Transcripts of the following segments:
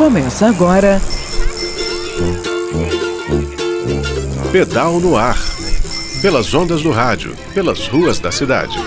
Começa agora. Pedal no ar. Pelas ondas do rádio, pelas ruas da cidade.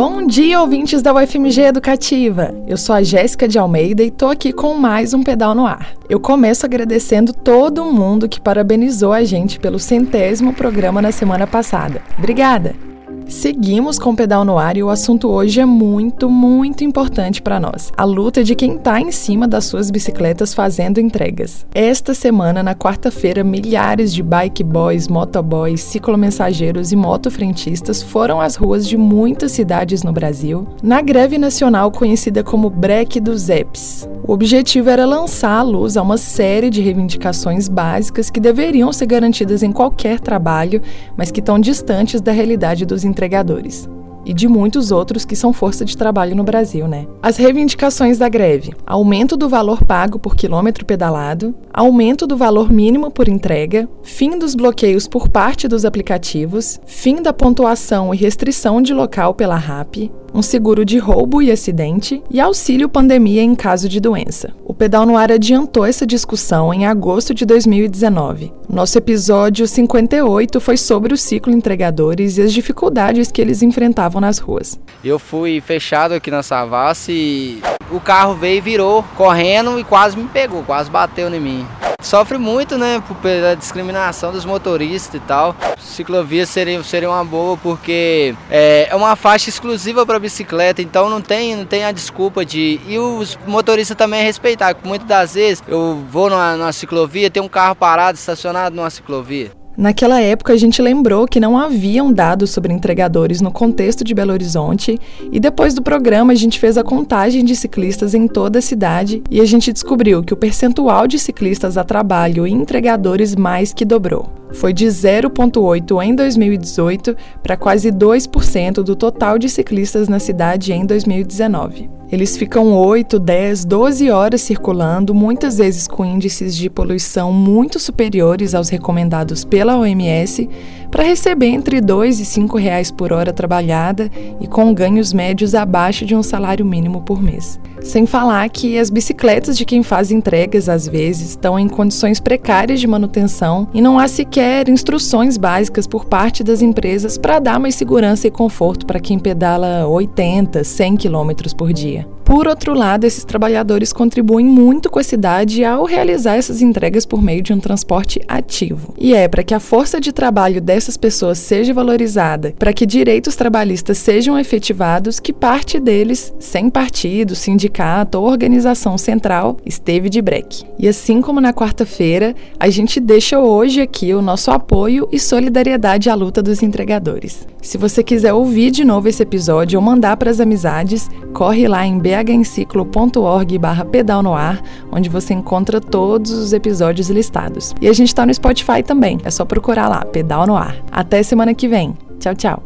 Bom dia, ouvintes da UFMG Educativa! Eu sou a Jéssica de Almeida e tô aqui com mais um Pedal no Ar. Eu começo agradecendo todo mundo que parabenizou a gente pelo centésimo programa na semana passada. Obrigada! Seguimos com o pedal no ar e o assunto hoje é muito, muito importante para nós. A luta de quem está em cima das suas bicicletas fazendo entregas. Esta semana, na quarta-feira, milhares de bike boys, motoboys, ciclomensageiros e motofrentistas foram às ruas de muitas cidades no Brasil na greve nacional conhecida como Break dos EPs. O objetivo era lançar à luz a uma série de reivindicações básicas que deveriam ser garantidas em qualquer trabalho, mas que estão distantes da realidade dos entregadores e de muitos outros que são força de trabalho no Brasil, né? As reivindicações da greve: aumento do valor pago por quilômetro pedalado, aumento do valor mínimo por entrega, fim dos bloqueios por parte dos aplicativos, fim da pontuação e restrição de local pela RAP, um seguro de roubo e acidente e auxílio pandemia em caso de doença. O Pedal no Ar adiantou essa discussão em agosto de 2019. Nosso episódio 58 foi sobre o ciclo entregadores e as dificuldades que eles enfrentavam nas ruas. Eu fui fechado aqui na Savassi e o carro veio e virou correndo e quase me pegou, quase bateu em mim. Sofre muito, né, pela discriminação dos motoristas e tal. Ciclovia seria, seria uma boa porque é, é uma faixa exclusiva para bicicleta, então não tem, não tem a desculpa de. E os motoristas também respeitar, porque muitas das vezes eu vou numa, numa ciclovia, tem um carro parado, estacionado numa ciclovia. Naquela época, a gente lembrou que não haviam dados sobre entregadores no contexto de Belo Horizonte, e depois do programa, a gente fez a contagem de ciclistas em toda a cidade e a gente descobriu que o percentual de ciclistas a trabalho e entregadores mais que dobrou. Foi de 0,8% em 2018 para quase 2% do total de ciclistas na cidade em 2019. Eles ficam 8, 10, 12 horas circulando, muitas vezes com índices de poluição muito superiores aos recomendados pela OMS, para receber entre 2 e 5 reais por hora trabalhada e com ganhos médios abaixo de um salário mínimo por mês. Sem falar que as bicicletas de quem faz entregas às vezes estão em condições precárias de manutenção e não há sequer instruções básicas por parte das empresas para dar mais segurança e conforto para quem pedala 80, 100 quilômetros por dia. Por outro lado, esses trabalhadores contribuem muito com a cidade ao realizar essas entregas por meio de um transporte ativo. E é para que a força de trabalho dessas pessoas seja valorizada, para que direitos trabalhistas sejam efetivados, que parte deles, sem partido, sindicato ou organização central, esteve de break. E assim como na quarta-feira, a gente deixa hoje aqui o nosso apoio e solidariedade à luta dos entregadores. Se você quiser ouvir de novo esse episódio ou mandar para as amizades, corre lá em BH bhenciclo.org barra pedal no ar, onde você encontra todos os episódios listados. E a gente está no Spotify também, é só procurar lá, Pedal no Ar. Até semana que vem. Tchau, tchau.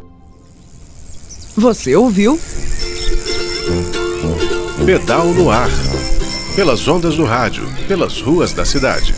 Você ouviu? Pedal no ar. Pelas ondas do rádio, pelas ruas da cidade.